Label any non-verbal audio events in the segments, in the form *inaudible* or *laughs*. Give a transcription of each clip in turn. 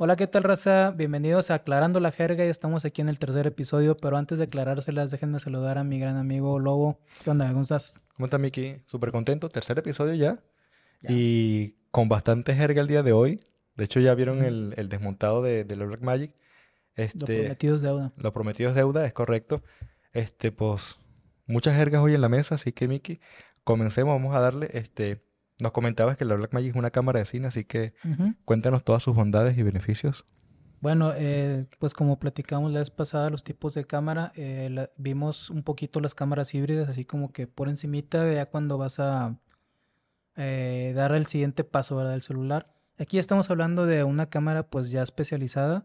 Hola, ¿qué tal, raza? Bienvenidos a Aclarando la Jerga. Ya estamos aquí en el tercer episodio, pero antes de aclarárselas, déjenme saludar a mi gran amigo Lobo. ¿Qué onda? ¿Cómo estás? ¿Cómo estás, Miki? Súper contento. Tercer episodio ya. Y con bastante jerga el día de hoy. De hecho, ya vieron el, el desmontado de, de Black Magic. Este, Lo prometido es deuda. Lo prometido es deuda, es correcto. Este, pues, muchas jergas hoy en la mesa, así que, Miki, comencemos. Vamos a darle, este... Nos comentabas que la Black Magic es una cámara de cine, así que cuéntanos todas sus bondades y beneficios. Bueno, eh, pues como platicamos la vez pasada, los tipos de cámara, eh, la- vimos un poquito las cámaras híbridas, así como que por encimita, ya cuando vas a eh, dar el siguiente paso, ¿verdad? Del celular. Aquí estamos hablando de una cámara pues ya especializada.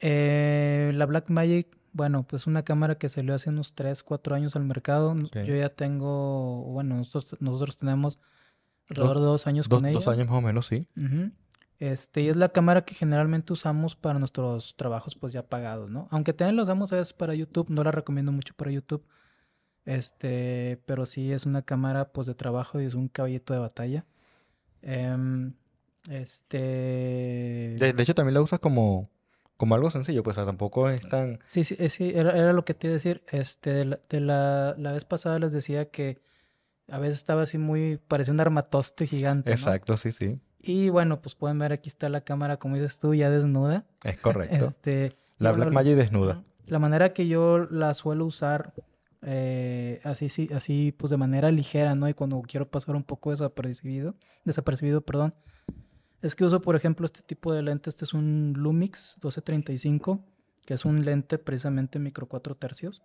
Eh, la Blackmagic, bueno, pues una cámara que salió hace unos 3, 4 años al mercado. Yo ya tengo, bueno, nosotros, nosotros tenemos alrededor de dos años Dos, con dos ella. años más o menos, sí. Ujú. Este, y es la cámara que generalmente usamos para nuestros trabajos pues ya pagados, ¿no? Aunque también la usamos a veces para YouTube, no la recomiendo mucho para YouTube. Este, pero sí es una cámara pues de trabajo y es un caballito de batalla. Em, este... De, de hecho, también la usas como, como algo sencillo, pues tampoco es tan... Sí, sí, eh, sí, era, era lo que te iba a decir. Este, de la, de la, la vez pasada les decía que a veces estaba así muy, parecía un armatoste gigante, ¿no? Exacto, sí, sí. Y bueno, pues pueden ver aquí está la cámara, como dices tú, ya desnuda. Es correcto. *laughs* Este, La bueno, Black Magic desnuda. La manera que yo la suelo usar, eh, así, sí, así, pues de manera ligera, ¿no? Y cuando quiero pasar un poco desapercibido, desapercibido, perdón, es que uso, por ejemplo, este tipo de lente. Este es un Lumix 1235, que es un lente precisamente micro 4 tercios,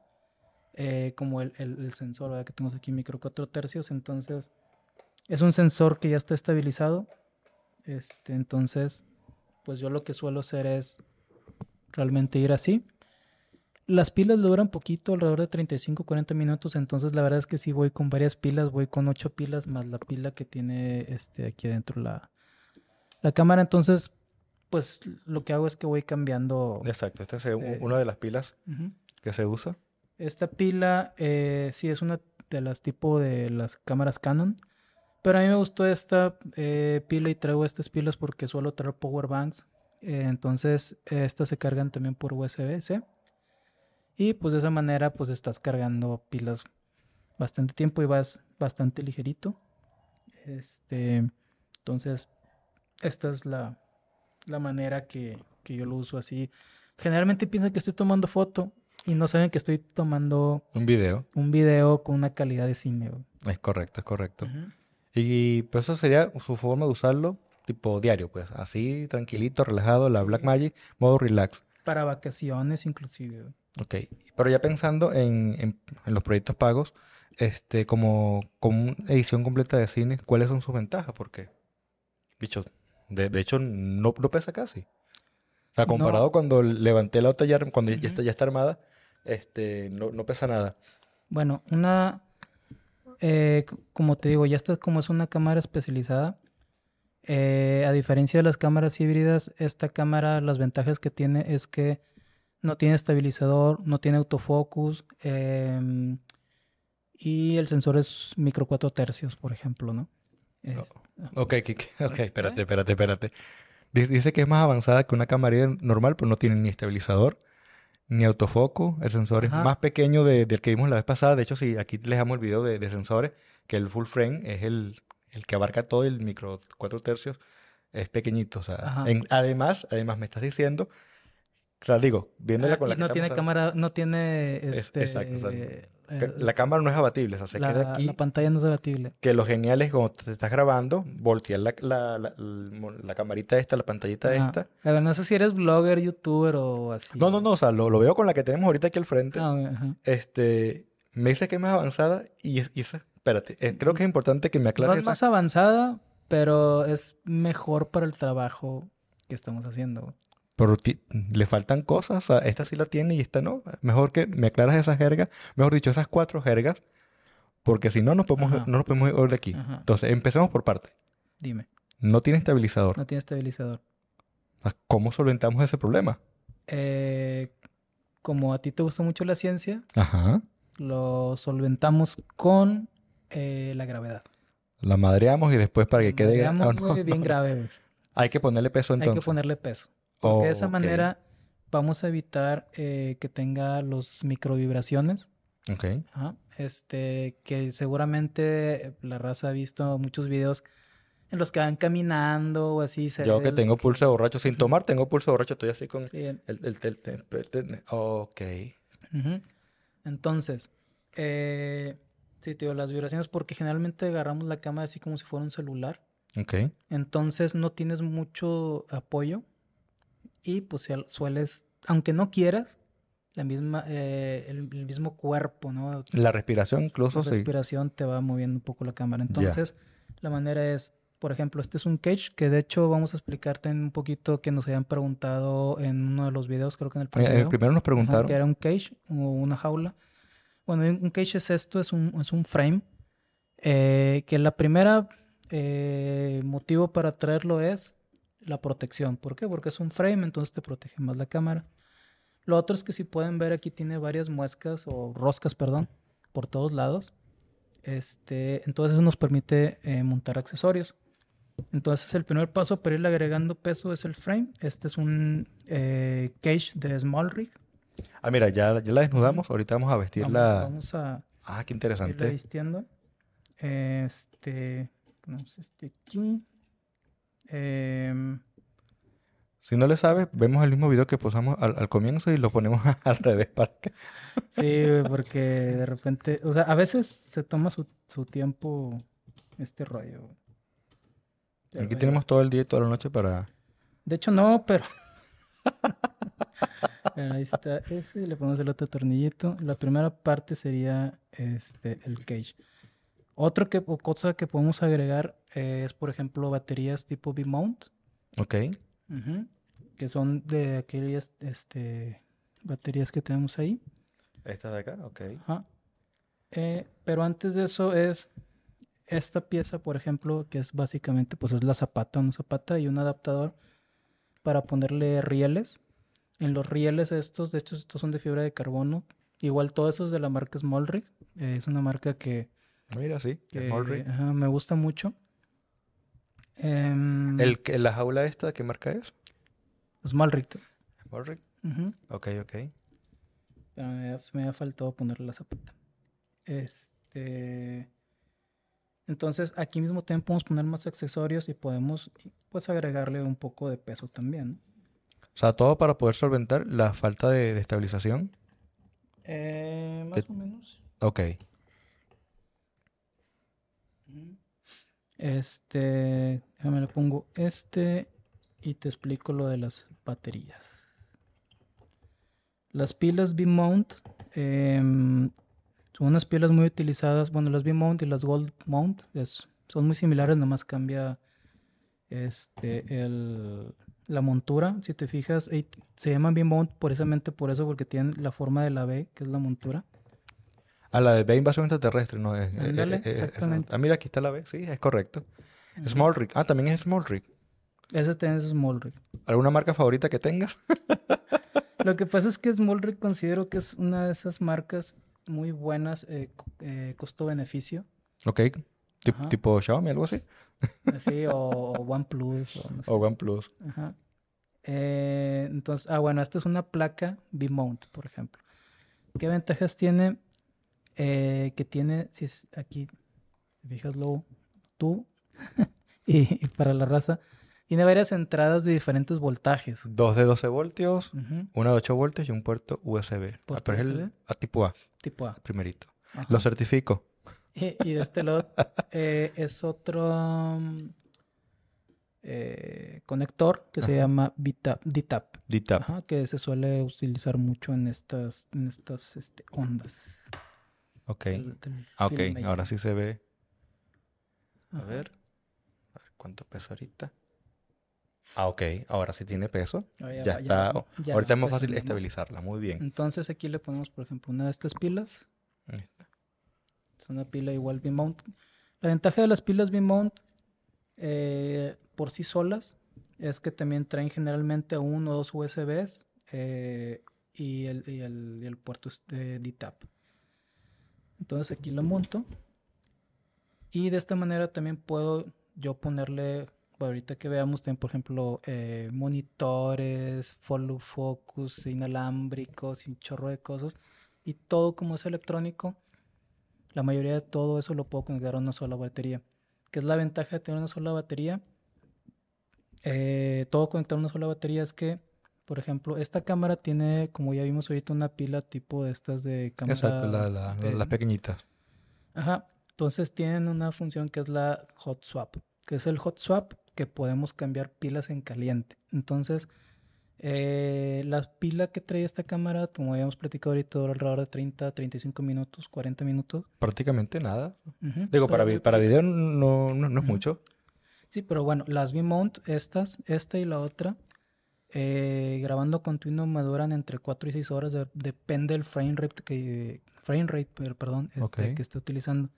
eh, como el, el- el sensor, ¿verdad? Que tenemos aquí micro 4 tercios. Entonces, es un sensor que ya está estabilizado. Este, entonces, pues yo lo que suelo hacer es realmente ir así. Las pilas duran poquito, alrededor de 35-40 minutos, entonces la verdad es que sí voy con varias pilas, voy con 8 pilas más la pila que tiene este aquí adentro la, la cámara, entonces pues lo que hago es que voy cambiando. Exacto. Esta es u- Eh, una de las pilas que se usa. Esta pila eh, sí es una de las tipo de las cámaras Canon, pero a mí me gustó esta eh, pila y traigo estas pilas porque suelo traer power banks, eh, entonces eh, estas se cargan también por USB-C y pues de esa manera pues estás cargando pilas bastante tiempo y vas bastante ligerito. Este, entonces esta es la, la manera que, que yo lo uso así. Generalmente piensan que estoy tomando foto y no saben que estoy tomando Un video. un video con una calidad de cine. güey. Es correcto, es correcto. Y pues eso sería su forma de usarlo, tipo diario, pues. Así, tranquilito, relajado, la Black. Magic, modo relax. Para vacaciones inclusive. Ok. Pero ya pensando en, en- en los proyectos pagos, este, como, como edición completa de cine, ¿cuáles son sus ventajas? Porque, bicho, de, de hecho, no, no pesa casi. O sea, No. comparado cuando levanté la otra ya, cuando ya Ujú. está, ya está armada, este, no, no pesa nada. Bueno, una, eh, como te digo, ya está como es una cámara especializada. eh, a diferencia de las cámaras híbridas, esta cámara, las ventajas que tiene es que no tiene estabilizador, no tiene autofocus em, y el sensor es micro 4 tercios, por ejemplo, ¿no? Es- Ok, Kike, *laughs* ok, espérate, espérate, espérate. Di- Dice que es más avanzada que una cámara normal, pero no tiene ni estabilizador, ni autofoco. El sensor Ajá. es más pequeño de- del que vimos la vez pasada. De hecho, si aquí les dejamos el video de, de sensores, que el full frame es el, el que abarca todo el micro 4 tercios, es pequeñito. O sea, en- además, además me estás diciendo, o sea, digo, viéndola Ah, con la y que no estamos tiene cámara, no tiene Es- este, exacto, o sea, eh, que la cámara no es abatible, o sea, se la- queda aquí. la pantalla no es abatible. Que lo genial es cuando te estás grabando, voltear la, la, la, la- camarita esta, la pantallita Ajá. esta. A ver, no sé si eres blogger, youtuber o así. No, no, no, o sea, lo, lo veo con la que tenemos ahorita aquí al frente. Ah, ajá. Este, me dice que es más avanzada y, y esa, espérate, eh, creo que es importante que me No aclares es esa. más avanzada, pero es mejor para el trabajo que estamos haciendo. Pero le faltan cosas, o sea, esta sí la tiene y esta no. Mejor que me aclaras esas jergas, mejor dicho, esas cuatro jergas, porque si no, nos podemos, Ajá. no nos podemos ir de aquí. Ajá. Entonces, empecemos por parte. Dime, No tiene estabilizador. no tiene estabilizador. ¿Cómo solventamos ese problema? Eh, como a ti te gusta mucho la ciencia, Ajá. lo solventamos con eh, la gravedad. La madreamos y después para que quede... Madreamos, ah, no, bien no. grave. *laughs* Hay que ponerle peso Hay entonces. que ponerle peso. Porque de esa Ok. manera vamos a evitar eh, que tenga los microvibraciones. Ok. Ajá. Este, que seguramente la raza ha visto muchos videos en los que van caminando o así. se Yo que tengo pulso de borracho, sin tomar, tengo pulso de borracho, estoy así con Sí, el... el, el- el- ok. Entonces, eh, sí, te digo, las vibraciones, porque generalmente agarramos la cámara así como si fuera un celular. Ok. Entonces no tienes mucho apoyo y pues sueles, aunque no quieras, la misma, eh, el, el mismo cuerpo, ¿no? La respiración incluso La sí. respiración te va moviendo un poco la cámara. Entonces, la manera es, por ejemplo, este es un cage, que de hecho vamos a explicarte en un poquito que nos habían preguntado en uno de los videos, creo que en el En el primero. nos Ajá, preguntaron. que era un cage o una jaula. Bueno, un cage es esto, es un, es un frame. eh, que la primera eh, motivo para traerlo es la protección. ¿Por qué? Porque es un frame, entonces te protege más la cámara. Lo otro es que si pueden ver aquí tiene varias muescas o roscas, perdón, por todos lados. Este, entonces eso nos permite eh, montar accesorios. Entonces el primer paso para irle agregando peso es el frame. Este es un eh, cage de Small Rig. Ah, mira, ya, ya la desnudamos. Ahorita vamos a Vamos, vestirla. vamos a Ah, qué irla interesante. vistiendo. Este, ponemos este aquí. Em, Si no le sabes, vemos el mismo video que posamos al, al comienzo y lo ponemos *laughs* al revés para que... sí, porque de repente, o sea, a veces se toma su, su tiempo este rollo. Pero Aquí tenemos todo el día y toda la noche para... De hecho, no, pero. *laughs* Bueno, Ahí está ese, le ponemos el otro tornillito. La primera parte sería este el cage. Otro que, cosa que podemos agregar eh, es, por ejemplo, baterías tipo V-mount, Ok. que son de aquellas este, baterías que tenemos ahí. Esta de acá, ok. Ajá. Eh, pero antes de eso es esta pieza, por ejemplo, que es básicamente, pues es la zapata, una zapata y un adaptador para ponerle rieles. En los rieles estos, de hecho, estos son de fibra de carbono. Igual todo eso es de la marca Smallrig. eh, es una marca que, Mira, sí. que, ajá, me gusta mucho. Em, El, que- la jaula esta, ¿qué marca es? Smallrig. Small rig. ujú. Ok, ok. Pero me, ha- me ha faltado ponerle la zapata. Este. Entonces, aquí mismo también podemos poner más accesorios y podemos, pues, agregarle un poco de peso también. O sea, todo para poder solventar la falta de, de estabilización. Eh, más o menos. Ok. Este, déjame le pongo este y te explico lo de las baterías. Las pilas V-mount em, son unas pilas muy utilizadas. Bueno, las V-mount y las Gold mount son muy similares, nomás cambia este, la montura. Si te fijas, se llaman V-mount precisamente por eso, porque tienen la forma de la V, que es la montura. A la de B invasión extraterrestre, ¿no? Es- Ándale, es- es- esa- exactamente. Ah, mira, aquí está la B. Sí, es correcto. Small rig. Ah, también es small rig. Ese también es Small Rig. ¿Alguna marca favorita que tengas? *laughs* Lo que pasa es que Small Rig considero que es una de esas marcas muy buenas, eh, co- eh, costo-beneficio. Ok. Tip- tipo Xiaomi, algo así. Así, o, o OnePlus, o no *laughs* sé. O OnePlus. Ajá. Eh, entonces, ah, bueno, esta es una placa V-mount, por ejemplo. ¿Qué ventajas tiene? Eh, que tiene, si es aquí, luego, tú *laughs* y, y para la raza, tiene varias entradas de diferentes voltajes. Dos de 12 voltios, Ujú, una de 8 voltios y un puerto USB. Ah, ¿Puerto es el a tipo A, Tipo A. primerito. Ajá. Lo certifico. Y, y de este lado *laughs* eh, es otro um, eh, conector que se llama DTAP, DTAP. que se suele utilizar mucho en estas, en estas este, ondas. Ok. Ah, ok. Ahora sí se ve. A Ajá. ver. A ver cuánto pesa ahorita. Ah, ok. Ahora sí tiene peso. Ahora Ya está. ya Ahorita es más fácil estabilizarla. Muy bien. Entonces aquí le ponemos, por ejemplo, una de estas pilas. Ahí está. Es una pila igual V-mount. La ventaja de las pilas V-mount eh, por sí solas es que también traen generalmente uno o dos USBs eh, y, el, y, el, y el puerto de DTAP. Entonces aquí lo monto. Y de esta manera también puedo yo ponerle para ahorita que veamos, tienen, por ejemplo, eh, monitores, follow focus, inalámbricos un chorro de cosas. Y todo como es electrónico, la mayoría de todo eso lo puedo conectar a una sola batería. ¿Qué es la ventaja de tener una sola batería? Eh, todo conectado a una sola batería es que, por ejemplo, esta cámara tiene, como ya vimos ahorita, una pila tipo de estas de cámara. Exacto, la, la, de- las pequeñitas. Ajá. Entonces tienen una función que es la hot swap, que es el hot swap que podemos cambiar pilas en caliente. Entonces, eh, la pila que trae esta cámara, como habíamos platicado ahorita, dura alrededor de 30, 35 minutos, 40 minutos. Prácticamente nada. Digo, para, vi- para video no, no, no es mucho. Sí, pero bueno, las V-mount, estas, esta y la otra, eh, grabando continuo me duran entre 4 y 6 horas, de- depende del frame rate que, frame rate, per- perdón, este, Ok. que esté utilizando.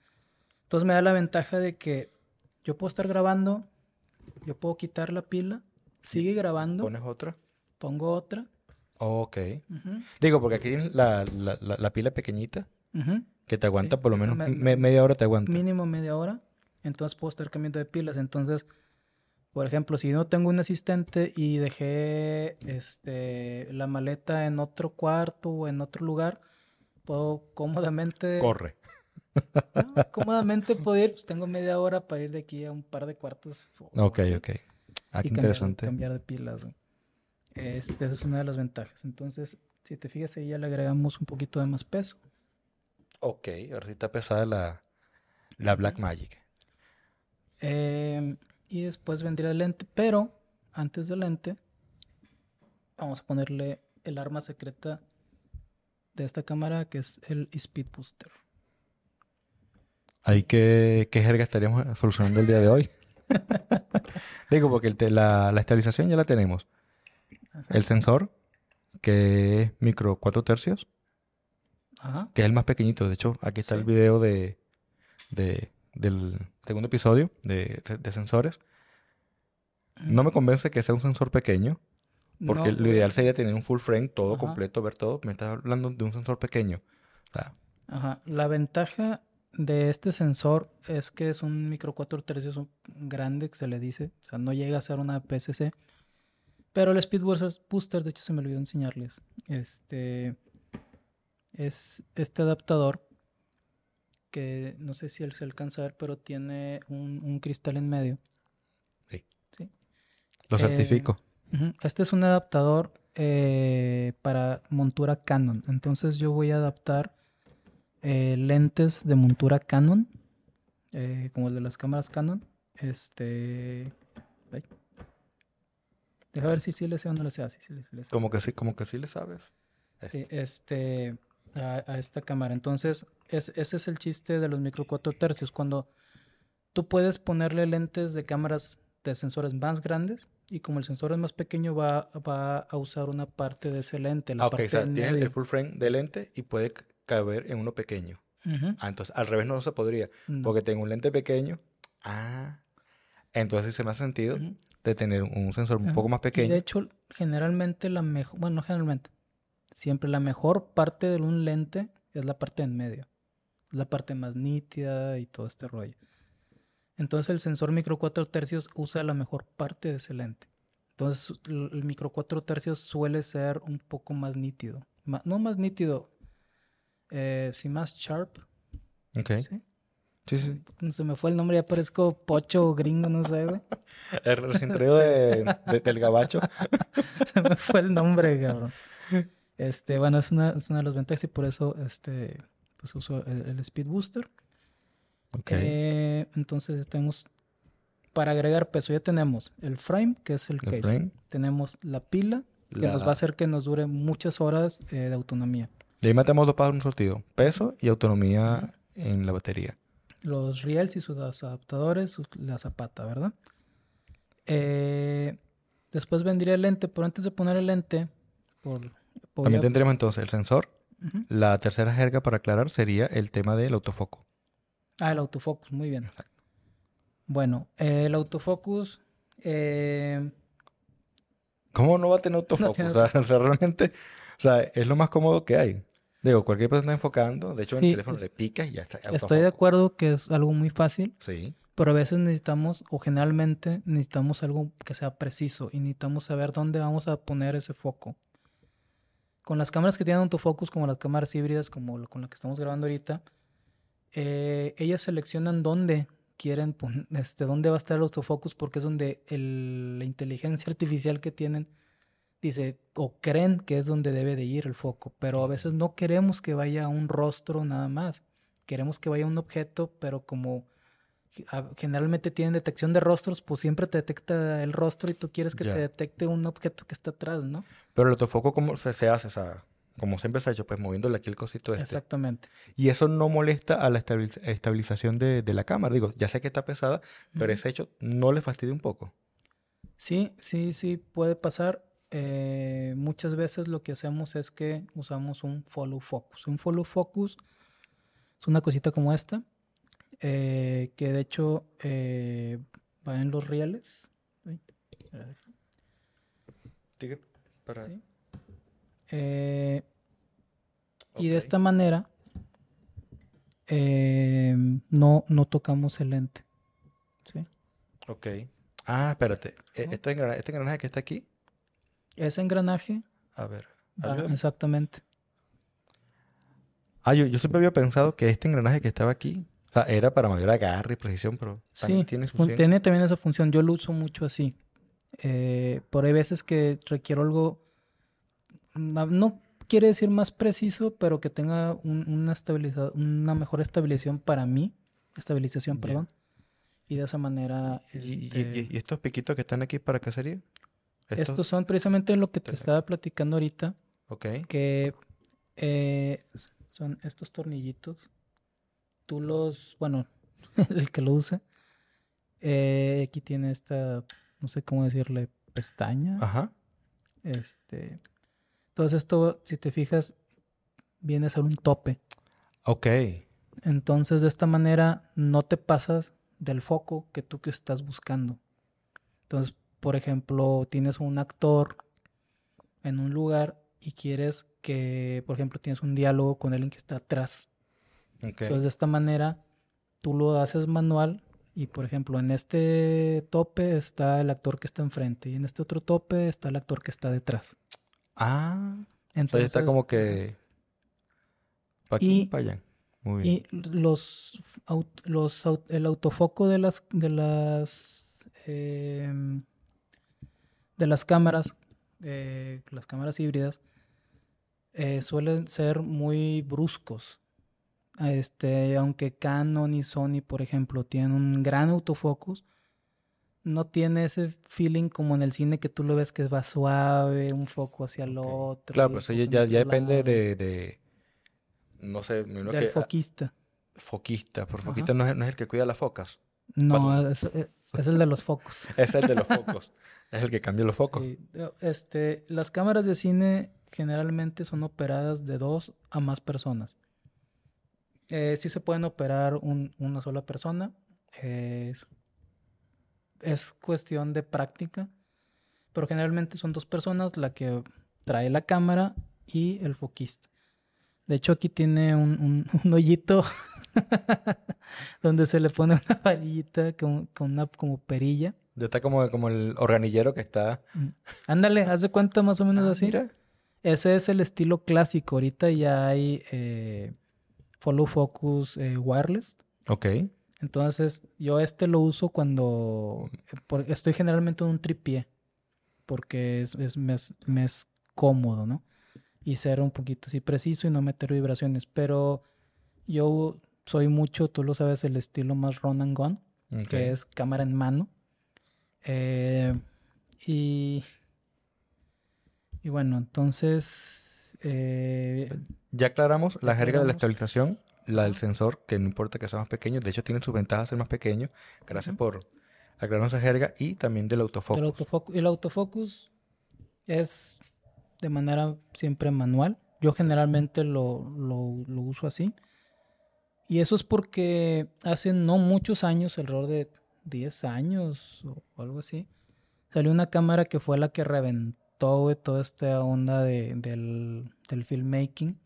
Entonces me da la ventaja de que yo puedo estar grabando, yo puedo quitar la pila, sigue grabando, ¿Pones otra? pongo otra. Ok. ujú, Digo, porque aquí la, la, la, la pila pequeñita ujú, que te aguanta Sí, por lo menos me- me- media hora te aguanta. mínimo media hora, entonces puedo estar cambiando de pilas. Entonces, por ejemplo, si no tengo un asistente y dejé este, la maleta en otro cuarto o en otro lugar, puedo cómodamente, Corre. ¿no? *laughs* cómodamente puedo ir, pues tengo media hora para ir de aquí a un par de cuartos. Ok, así, ok. Ah, qué y cambiar, interesante. cambiar de pilas. güey. Este, esa es una de las ventajas. Entonces, si te fijas ahí ya le agregamos un poquito de más peso. Ok, está pesada la, la Black Magic. Em, y después vendría el lente, pero antes del lente, vamos a ponerle el arma secreta de esta cámara, que es el Speed Booster. Ahí qué, qué jerga estaríamos solucionando el día de hoy. *laughs* Digo, porque el te- la, la estabilización ya la tenemos. Ajá. El sensor, que es micro 4 tercios, Ajá. que es el más pequeñito. De hecho, aquí está el video de, de- del segundo episodio de, de sensores. No me convence que sea un sensor pequeño, porque No, lo ideal sería tener un full frame, todo Ajá. completo, ver todo. Me estás hablando de un sensor pequeño. O sea, Ajá. La ventaja de este sensor es que es un micro 4 tercios grande, que se le dice. O sea, no llega a ser una PSC. Pero el Speed Booster, de hecho se me olvidó enseñarles. Este es este adaptador que no sé si él se alcanza a ver, pero tiene un, un cristal en medio. lo Eh, certifico. Este es un adaptador eh, para montura Canon. Entonces yo voy a adaptar eh, lentes de montura Canon, como el de las cámaras Canon. Este, ay. deja ver si sí le sé o no le sé. Ah, sí, sí sí le sé. Como que sí, como que sí le sabes. Sí, este, a, a esta cámara. Entonces, es- ese es el chiste de los micro 4 tercios. Cuando tú puedes ponerle lentes de cámaras de sensores más grandes y como el sensor es más pequeño va, va a usar una parte de ese lente, la Ah, ok, parte o sea, en tienes medio. el full frame de lente y puede caber en uno pequeño. Ujú, Ah, entonces al revés no se podría, no, porque tengo un lente pequeño. Ah, entonces se me hace sentido ujú. de tener un sensor un Ajá. poco más Y de pequeño. hecho, generalmente la mejor, bueno, no generalmente, siempre la mejor parte de un lente es la parte en medio. Es la parte más nítida y todo este rollo. Entonces el sensor micro 4 tercios usa la mejor parte de ese lente. Entonces el micro 4 tercios suele ser un poco más nítido. No más nítido, eh, sí más sharp. Ok. ¿sí? Sí, sí. Se me fue el nombre, ya parezco pocho o gringo, no sé, güey. El recién traído de- de- del gabacho. *laughs* Se me fue el nombre, cabrón. Este, bueno, es una, es una de las ventajas y por eso este, pues uso el, el Speed Booster. Ok. Eh, entonces tenemos, para agregar peso, ya tenemos el frame, que es el El cage. Tenemos la pila, que nos va a hacer que nos dure muchas horas eh, de autonomía. Y ahí matamos dos en un sortido. Peso y autonomía en la batería. Los riels y sus adaptadores, sus- la zapata, ¿verdad? Eh, después vendría el lente, pero antes de poner el lente, por, También tendremos entonces el sensor. La tercera jerga para aclarar sería el tema del autofoco. Ah, el autofocus, muy bien. Exacto. Bueno, eh, el autofocus, eh, ¿Cómo no va a tener autofoco? *laughs* tiene o, sea, o sea, *laughs* realmente, o sea, es lo más cómodo que hay. Digo, cualquier persona está enfocando, de hecho en el teléfono es- le picas y ya está. estoy de acuerdo que es algo muy fácil, Sí. Pero a veces necesitamos, o generalmente necesitamos algo que sea preciso y necesitamos saber dónde vamos a poner ese foco. Con las cámaras que tienen autofocus, como las cámaras híbridas, como lo- con la que estamos grabando ahorita, eh, ellas seleccionan dónde quieren este, dónde va a estar el autofocus, porque es donde el- la inteligencia *laughs* artificial que tienen dice, o creen que es donde debe de ir el foco, pero a veces no queremos que vaya a un rostro nada más. Queremos que vaya a un objeto, pero como generalmente tienen detección de rostros, pues siempre te detecta el rostro y tú quieres que te detecte un objeto que está atrás, ¿no? Pero el autofoco, ¿cómo se, se hace? O sea, como siempre se ha hecho, pues moviéndole aquí el cosito este. Exactamente. Y eso no molesta a la estabil- estabilización de, de la cámara. Digo, ya sé que está pesada, pero Ujú. ese hecho no le fastidia un poco. Sí, sí, sí, puede pasar. Eh, muchas veces lo que hacemos es que usamos un follow focus. Un follow focus es una cosita como esta, eh, que de hecho eh, va en los rieles. Tigre, para- sí. Eh, Y de esta manera eh, no, no tocamos el lente. ¿sí? Ok. Ah, espérate. Este engranaje, este engranaje que está aquí. Ese engranaje, A ver. exactamente. Ah, yo, yo siempre había pensado que este engranaje que estaba aquí, o sea, era para mayor agarre y precisión, pero también Sí, tiene función. tiene también esa función. Yo lo uso mucho así. Eh, por hay veces que requiero algo, no quiere decir más preciso, pero que tenga un- una, estabiliza- una mejor estabilización para mí. Estabilización, perdón. Y de esa manera... ¿Y, y- este, y- y estos piquitos que están aquí para qué sería? estos son precisamente lo que te estaba platicando ahorita, Ok. que eh, son estos tornillitos. Tú los, bueno, *laughs* el que lo use, eh, aquí tiene esta, no sé cómo decirle, pestaña. Ajá. Este, entonces esto, si te fijas, viene a ser un tope. Ok. Entonces de esta manera no te pasas del foco que tú que estás buscando. Entonces, por ejemplo, tienes un actor en un lugar y quieres que, por ejemplo, tienes un diálogo con alguien que está atrás. Ok. Entonces de esta manera tú lo haces manual y, por ejemplo, en este tope está el actor que está enfrente y en este otro tope está el actor que está detrás. Ah. Entonces, está como que. ¿Para aquí? Y- ¿Para allá? Muy bien. Y los, los el autofoco de las de las em, de las cámaras, eh, las cámaras híbridas, eh, suelen ser muy bruscos. Este, aunque Canon y Sony, por ejemplo, tienen un gran autofocus, no tiene ese feeling como en el cine que tú lo ves que va suave, un foco hacia el otro. Claro, pues ya, ya depende de, de- No sé, me imagino del que. ah, foquista. foquista. Pero Ajá. foquista no es, no es el que cuida las focas. No, es, es- es el de los focos. *laughs* Es el de los focos. es el que cambia los focos. Sí, Este, las cámaras de cine generalmente son operadas de dos a más personas. Eh, sí se pueden operar un- una sola persona. eh, es, es cuestión de práctica. Pero generalmente son dos personas la que trae la cámara y el foquista. De hecho, aquí tiene un, un- *laughs* un hoyito *laughs* donde se le pone una varillita con, con una como perilla. Ya está como, como el organillero que está. Mm. Ándale, haz de cuenta más o menos Ah, así. mira. Ese es el estilo clásico. Ahorita ya hay eh, follow focus eh, wireless. Ok. Entonces, yo este lo uso cuando eh, por- estoy generalmente en un tripié. Porque es, es- me, es, me es cómodo, ¿no? Y ser un poquito así preciso y no meter vibraciones. Pero yo soy mucho, tú lo sabes, el estilo más run and gun que es cámara en mano. Eh, y, y bueno, entonces, eh, Ya aclaramos la jerga de la estabilización, la del sensor, que no importa que sea más pequeño. De hecho, tiene sus ventajas ser más pequeño. Gracias Ujú. por aclararnos esa jerga. Y también del autofocus. el, autofocu- el autofocus es de manera siempre manual. Yo generalmente lo, lo- lo uso así. Y eso es porque hace no muchos años, alrededor de 10 años o algo así, salió una cámara que fue la que reventó güey, toda esta onda de- del, del filmmaking,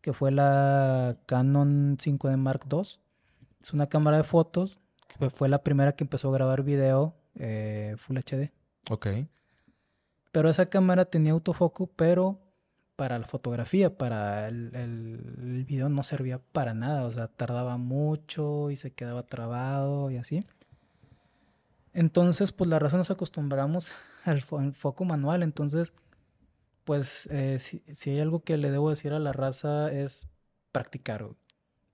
que fue la Canon 5D Mark II. Es una cámara de fotos que fue la primera que empezó a grabar video eh, Full HD. Ok. Pero esa cámara tenía autofoco, pero para la fotografía, para el, el- el video no servía para nada. O sea, tardaba mucho y se quedaba trabado y así. Entonces, pues la raza nos acostumbramos al fo- foco manual. Entonces, pues eh, si, si hay algo que le debo decir a la raza es practicar. güey.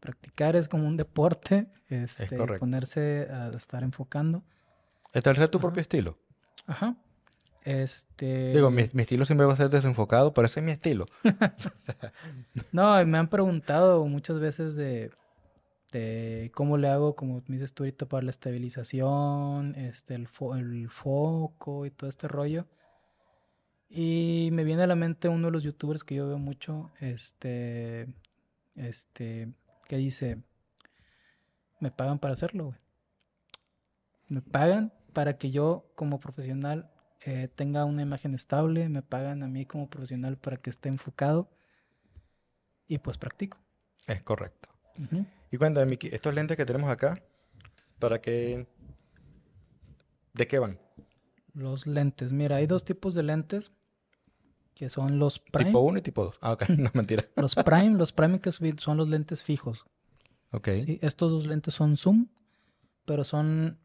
Practicar es como un deporte, *laughs* este, correcto. ponerse a estar enfocando. Establecer tu Ajá. propio estilo. Ajá. Este. Digo, mi, mi estilo siempre va a ser desenfocado, pero ese es mi estilo. *laughs* No, me han preguntado muchas veces de, de cómo le hago, como me dices tú ahorita, para la estabilización, este, el, fo- el foco y todo este rollo. Y me viene a la mente uno de los youtubers que yo veo mucho, este, este, que dice, me pagan para hacerlo. Me pagan para que yo como profesional eh, tenga una imagen estable, me pagan a mí como profesional para que esté enfocado y pues practico. Es correcto. Y cuéntame, Miki, estos lentes que tenemos acá, ¿para qué? ¿De qué van? Los lentes, mira, hay dos tipos de lentes que son los prime. Tipo 1 y tipo 2. Ah, ok, *laughs* no mentira. Los prime, los prime que son son los lentes fijos. Ok. ¿sí? Estos dos lentes son zoom, pero son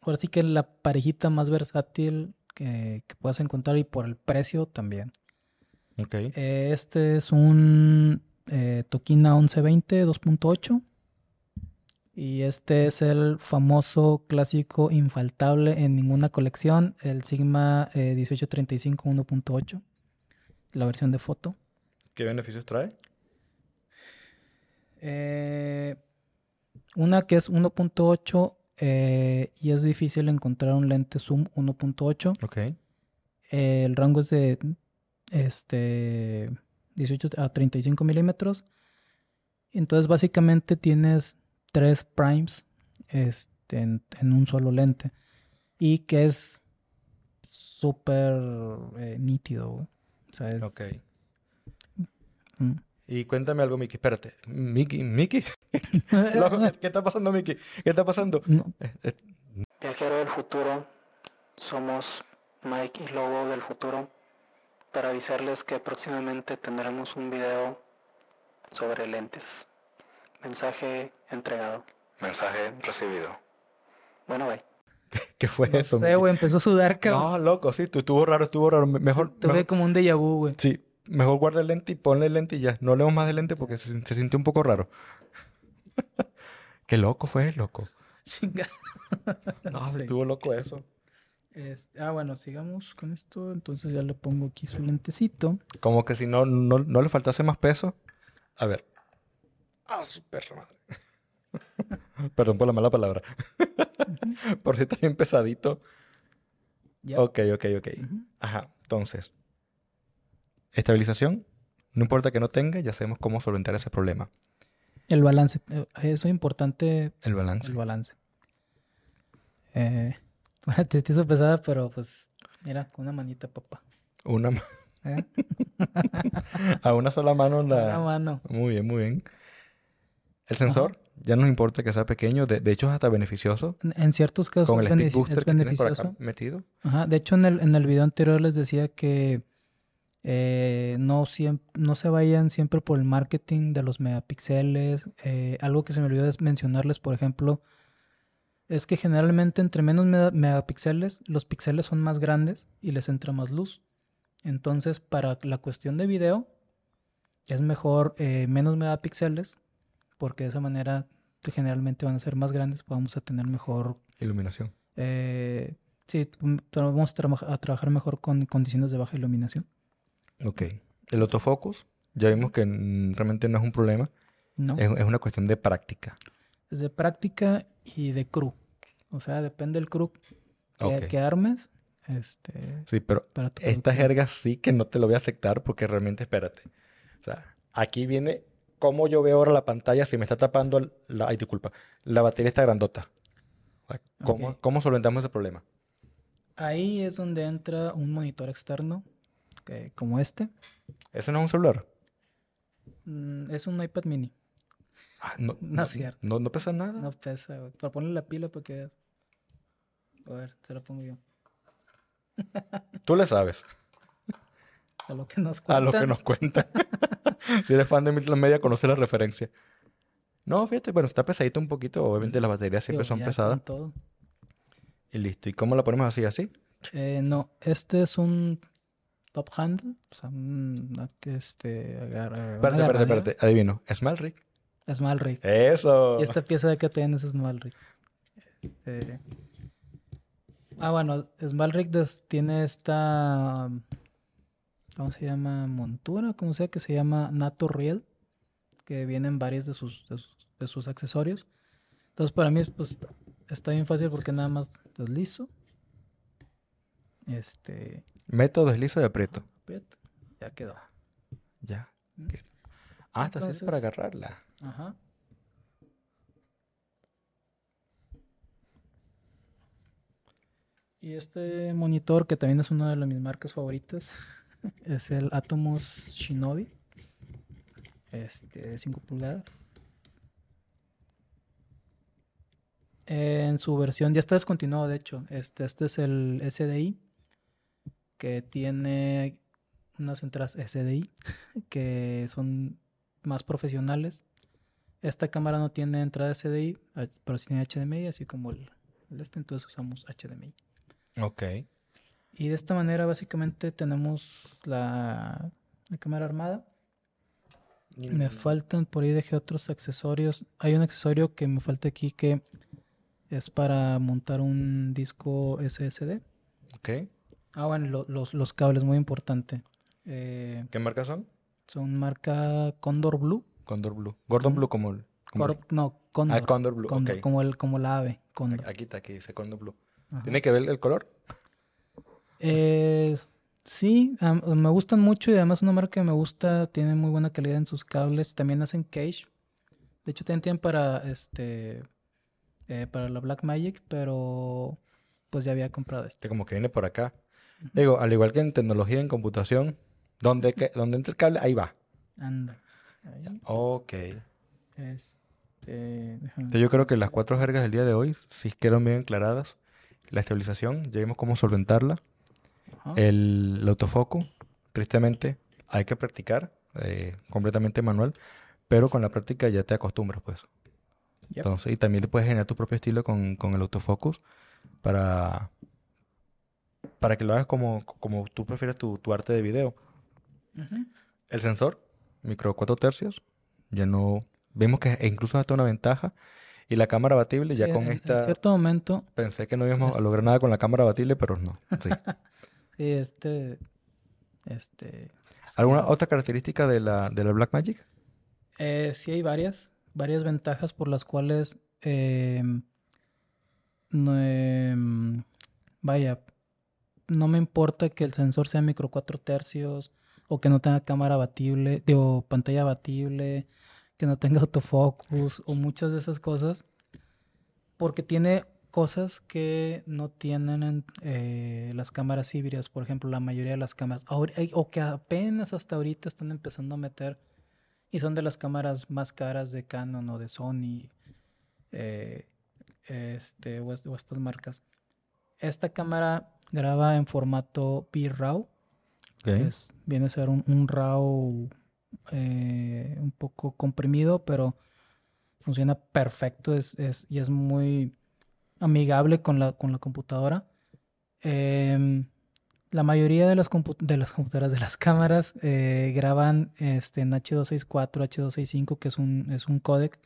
ahora sí que la parejita más versátil que, que puedas encontrar y por el precio también. Ok. Eh, Este es un eh, Tokina 1120 2.8. Y este es el famoso clásico infaltable en ninguna colección, el Sigma eh, 1835 1.8, la versión de foto. ¿Qué beneficios trae? Eh, una que es 1.8 eh, y es difícil encontrar un lente zoom 1.8. Ok. Eh, el rango es de este 18 a 35 milímetros. Entonces básicamente tienes tres primes este, en, en un solo lente. Y que es súper eh, nítido. güey. O sea, es- Ok. mm. Y cuéntame algo, Miki. Espérate. Miki, Miki. Loco, *laughs* ¿qué, está pasando, Miki? ¿Qué está pasando? No. Eh, eh, Viajero del futuro, somos Mike y Lobo del futuro para avisarles que próximamente tendremos un video sobre lentes. Mensaje entregado. Mensaje recibido. Bueno, bye. ¿Qué fue No eso? sé, güey, empezó a sudar, cabrón. No, loco, sí, tú estuvo raro, estuvo raro. Me- Mejor, Tuve mejor- como un déjà vu, güey. sí, mejor guarda el lente y ponle el lente y ya. No leemos más del lente porque se, se sintió un poco raro. *laughs* Qué loco fue, loco. Chinga. No, Sí. estuvo loco eso. Este, ah, bueno, sigamos con esto. Entonces ya le pongo aquí su lentecito. Como que si no, no, no le faltase más peso. A ver. Ah, su perra madre. *laughs* Perdón por la mala palabra. por si está bien pesadito. Ya. Ok, ok, ok. Ujú. Ajá, entonces. Estabilización. No importa que no tenga, ya sabemos cómo solventar ese problema. El balance. eh, Eso es importante, El balance. el balance. Eh, bueno, te hizo pesada, pero pues, mira, con una manita, papá. Una, ma- ¿eh? *laughs* a una sola mano Una la... mano. Muy bien, muy bien. El sensor, ya no importa que sea pequeño. De, de hecho, es hasta beneficioso. En- ciertos casos Con el benefici- booster es que tienes por acá beneficioso. metido. Ajá, De hecho, en el, en el video anterior les decía que eh, no, siem- no se vayan siempre por el marketing de los megapíxeles. Eh, algo que se me olvidó es mencionarles, por ejemplo, es que generalmente entre menos mega- megapíxeles, los píxeles son más grandes y les entra más luz. Entonces, para la cuestión de video, es mejor eh, menos megapíxeles, porque de esa manera generalmente van a ser más grandes, vamos a tener mejor Iluminación. eh, sí, vamos a, traba- a trabajar mejor con condiciones de baja iluminación. Ok. El autofocus, ya vimos que realmente no es un problema. ¿No? Es, es una cuestión de práctica. Es de práctica y de crew. O sea, depende del crew que, armes este, Sí, pero para tu esta jerga sí que no te lo voy a aceptar porque realmente, espérate. O sea, aquí viene cómo yo veo ahora la pantalla si me está tapando la... Ay, disculpa. La batería está grandota. O sea, ¿Cómo, cómo solventamos ese problema? Ahí es donde entra un monitor externo, que- como este. ¿Ese no es un celular? Mm, es un iPad mini. Ah, no, No es cierto. No, no pesa nada. No pesa, güey. Para ponerle la pila para que veas. A ver, se la pongo yo. *laughs* Tú le sabes. A lo que nos A cuentan. lo que nos cuentan. *laughs* si eres fan de Midland Media, conoces la referencia. No, fíjate, bueno, está pesadito un poquito. Obviamente las baterías siempre Digo, son pesadas. todo. Y listo. ¿Y cómo la ponemos así, así? Eh, no, este es un top handle. O sea, un, que este, agarra, una Espérate, espérate, espérate. Adivino. ¿Small rig? Small rig. Eso. Y esta pieza de KTN es Small Rig. Este... Ah, bueno, Small Rig des- tiene esta. ¿Cómo se llama? Montura, como sea, que se llama Nato Riel. Que vienen varios de sus, de sus, de sus accesorios. Entonces, para mí, es, pues, está bien fácil porque nada más deslizo. Este. Método deslizo y aprieto. aprieto, Ya quedó. Ya. ¿Mm? Ah, está Entonces- para agarrarla. Ajá. Y este monitor, que también es una de mis marcas favoritas, *laughs* es el Atomos Shinobi. Este, de 5 pulgadas. En su versión, ya está descontinuado, de hecho. Este, este es el SDI, que tiene unas entradas SDI, *laughs* que son más profesionales. Esta cámara no tiene entrada SDI, ah, pero sí tiene HDMI, así como el, el este, entonces usamos HDMI. Ok. Y de esta manera básicamente tenemos la, la cámara armada. Me faltan, por ahí dejé otros accesorios. Hay un accesorio que me falta aquí que es para montar un disco SSD. Ok. Ah, bueno, lo- los, los cables, muy importante. Eh, ¿Qué marcas son? son marca Condor Blue. Condor Blue. Gordon Blue como el... como el- no, Condor. Ah, Condor Blue. Condor, como, el, como la ave. Condor. Aquí está, aquí dice Condor Blue. Ajá. ¿Tiene que ver el color? Eh, sí, me gustan mucho y además una marca que me gusta, tiene muy buena calidad en sus cables. También hacen cage. De hecho, también tienen para este eh, para la Black Magic, pero pues ya había comprado este. Que como que viene por acá. Digo, al igual que en tecnología, en computación, donde, que, donde entra el cable, ahí va. Anda. Ahí, Ok. este, yo creo que las cuatro jergas del día de hoy sí quedaron bien aclaradas. La estabilización, ya vimos cómo solventarla. Ajá. El, el autofoco, tristemente, hay que practicar eh, completamente manual, pero con la práctica ya te acostumbras, pues. Yep. Entonces, y también le puedes generar tu propio estilo con, con el autofocus para, para que lo hagas como, como tú prefieres tu, tu arte de video. El sensor, micro 4 tercios, ya no... Vemos que incluso hasta una ventaja. Y la cámara abatible, ya Sí, con en- en esta... cierto momento, Pensé que no íbamos a lograr nada con la cámara abatible, pero no. Sí. *laughs* sí, este, este, ¿Alguna otra característica de la, de la Blackmagic? Eh, sí hay varias, varias ventajas por las cuales, em, no, em, vaya, no me importa que el sensor sea micro 4 tercios o que no tenga cámara abatible, digo, pantalla abatible, que no tenga *laughs* autofocus o muchas de esas cosas, porque tiene cosas que no tienen en, eh, las cámaras híbridas, por ejemplo, la mayoría de las cámaras, o que apenas hasta ahorita están empezando a meter y son de las cámaras más caras de Canon o de Sony eh, este, o, o estas marcas. Esta cámara graba en formato B-RAW, viene a ser un, RAW eh, un poco comprimido, pero funciona perfecto es, es- y es muy amigable con la, con la computadora. Em, la mayoría de las, de las *laughs* computadoras, de las cámaras, eh, graban este, en H264, H265, que es un, es un códec.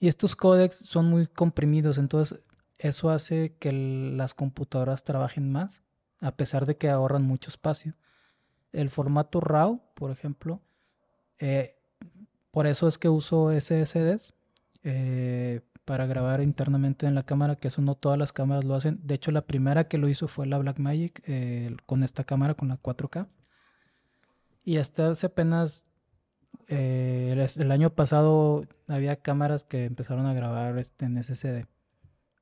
Y estos códecs son muy comprimidos, entonces eso hace que las computadoras trabajen más, a pesar de que ahorran mucho espacio. El formato RAW, por ejemplo, eh, por eso es que uso SSDs eh, para grabar internamente en la cámara, que eso no todas las cámaras lo hacen. De hecho, la primera que lo hizo fue la Blackmagic eh, con esta cámara, con la 4K. Y hasta hace apenas eh, el, año pasado había cámaras que empezaron a grabar este, en SSD.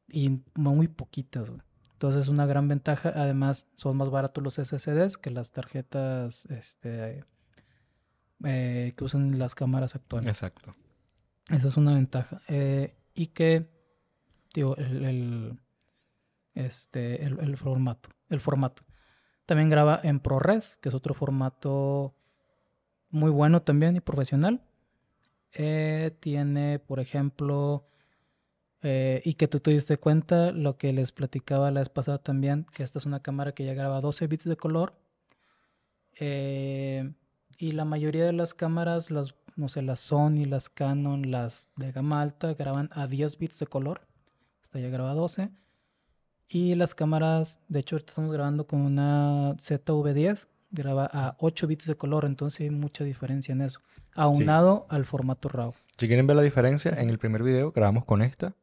Y muy poquitas. güey. Entonces es una gran ventaja. Además, son más baratos los SSDs que las tarjetas este, eh, que usan las cámaras actuales. Exacto. Esa es una ventaja. Eh, y que, digo, el, el- este, el, el formato. El formato. También graba en ProRes, que es otro formato muy bueno también y profesional. Eh, tiene, por ejemplo, eh, y que tú te diste cuenta, lo que les platicaba la vez pasada también, que esta es una cámara que ya graba 12 bits de color. Eh, y la mayoría de las cámaras, las, no sé, las Sony, las Canon, las de gama alta, graban a 10 bits de color. Esta ya graba 12. Y las cámaras, de hecho, ahorita estamos grabando con una ZV10, graba a 8 bits de color, entonces hay mucha diferencia en eso. Aunado al formato RAW. Si quieren ver la diferencia, en el primer video grabamos con esta.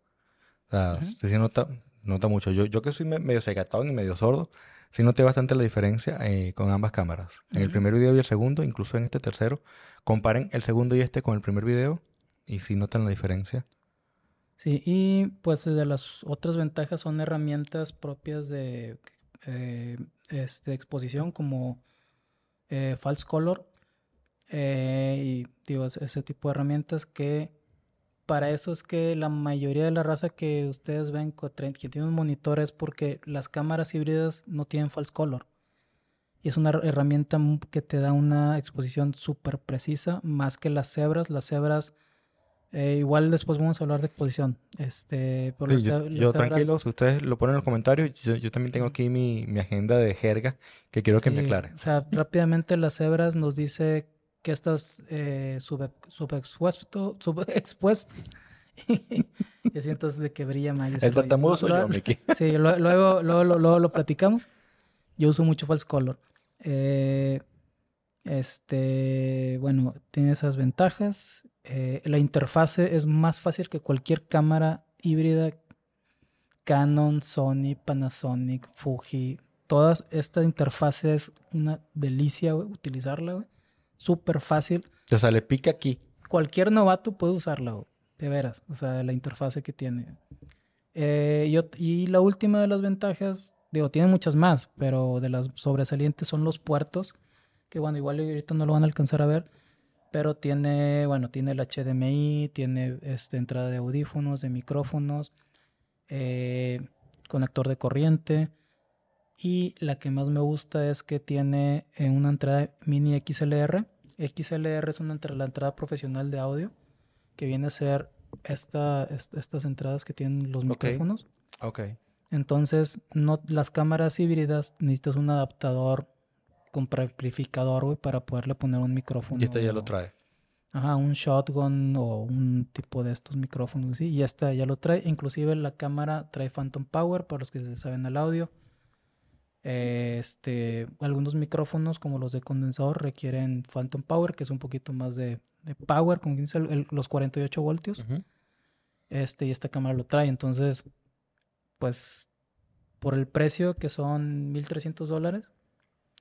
O sea, sí se nota, nota mucho. Yo, yo que soy me- medio secatón y medio sordo, sí noté bastante la diferencia eh, con ambas cámaras. En el primer video y el segundo, incluso en este tercero, comparen el segundo y este con el primer video y sí notan la diferencia. Sí, y pues de las otras ventajas son herramientas propias de eh, este, exposición como eh, False Color eh, y digo, es- ese tipo de herramientas que para eso es que la mayoría de la raza que ustedes ven que tiene un monitor es porque las cámaras híbridas no tienen False Color. Y es una her- herramienta que te da una exposición súper precisa, más que las cebras. Las cebras eh, igual después vamos a hablar de exposición. Este, por Sí, las yo, las yo cebras- tranquilo, si ustedes lo ponen en los comentarios, yo, yo también tengo aquí mi, mi agenda de jerga que quiero que me aclare. O sea, rápidamente las cebras nos dice que estás eh, sube- subexpuesto, subexpuesto. *laughs* y así entonces de que brilla más. El tartamudo soy yo, Miki. *laughs* Sí, luego, luego, luego lo platicamos. Yo uso mucho false color. Eh, este, bueno, tiene esas ventajas. Eh, la interfase es más fácil que cualquier cámara híbrida. Canon, Sony, Panasonic, Fuji. Todas esta interfase es una delicia, güey, utilizarla, güey. Súper fácil. O sea, le pica aquí. Cualquier novato puede usarla, güey, de veras. O sea, la interfase que tiene. Eh, y, ot- y la última de las ventajas, digo, tiene muchas más, pero de las sobresalientes son los puertos, que bueno, igual ahorita no lo van a alcanzar a ver, pero tiene, bueno, tiene el HDMI, tiene este, entrada de audífonos, de micrófonos, eh, conector de corriente, y la que más me gusta es que tiene eh, una entrada mini XLR. XLR es una la entrada profesional de audio, que viene a ser esta, est- estas entradas que tienen los micrófonos. Ok. Entonces, no, las cámaras híbridas necesitas un adaptador con preamplificador, güey, para poderle poner un micrófono. Y este ya lo trae. Ajá, un shotgun o un tipo de estos micrófonos, sí, y esta ya lo trae. Inclusive la cámara trae Phantom Power, para los que se saben el audio. Eh, Este, algunos micrófonos, como los de condensador, requieren Phantom Power, que es un poquito más de, de power, como dice, el- el- los 48 voltios. Este, y esta cámara lo trae. Entonces, pues, por el precio que son 1300 dólares,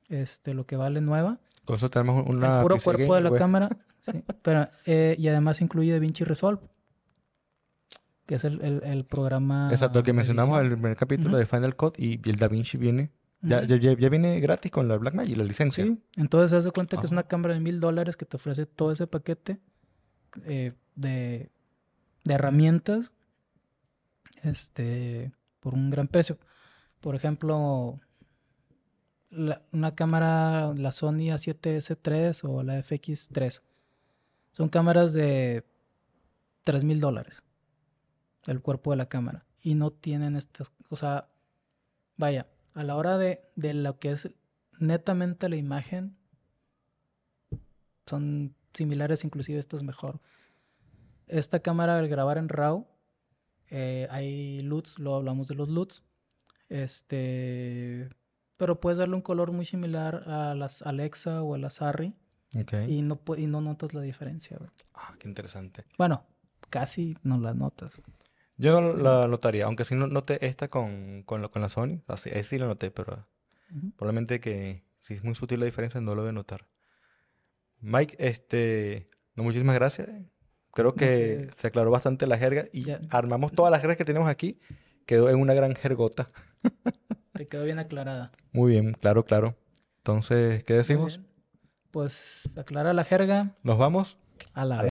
este, lo que vale nueva, Con eso tenemos una el puro cuerpo de la cámara, *laughs* sí, pero, eh, y además incluye DaVinci Resolve, que es el, el- el programa. Exacto, el que mencionamos en el primer capítulo de Final Cut y, y el DaVinci viene. Ya, ya, ya- viene gratis con la Blackmagic, la licencia. Sí, entonces se hace cuenta que es una cámara de mil dólares que te ofrece todo ese paquete eh, de, de herramientas este, por un gran precio. Por ejemplo, la- una cámara, la Sony A7S3 o la FX3, son cámaras de tres mil dólares, el cuerpo de la cámara, y no tienen estas, o sea, vaya, a la hora de, de lo que es netamente la imagen, son similares, inclusive esta es mejor. Esta cámara al grabar en RAW, eh, hay LUTs, luego hablamos de los LUTs, este, pero puedes darle un color muy similar a las Alexa o a las Ok. y no, y no notas la diferencia. güey. Ah, qué interesante. Bueno, casi no la notas. Yo no la notaría, aunque sí no noté esta con, con, la, con la Sony. Así, ahí sí la noté, pero Ujú. probablemente que si es muy sutil la diferencia no lo voy a notar. Mike, este, no, muchísimas gracias. Creo que sé. se aclaró bastante la jerga y Ya. armamos todas las jergas que tenemos aquí. Quedó en una gran jergota. *laughs* Te quedó bien aclarada. Muy bien, claro, claro. Entonces, ¿qué decimos? Pues aclara la jerga ¿Nos vamos? a la A la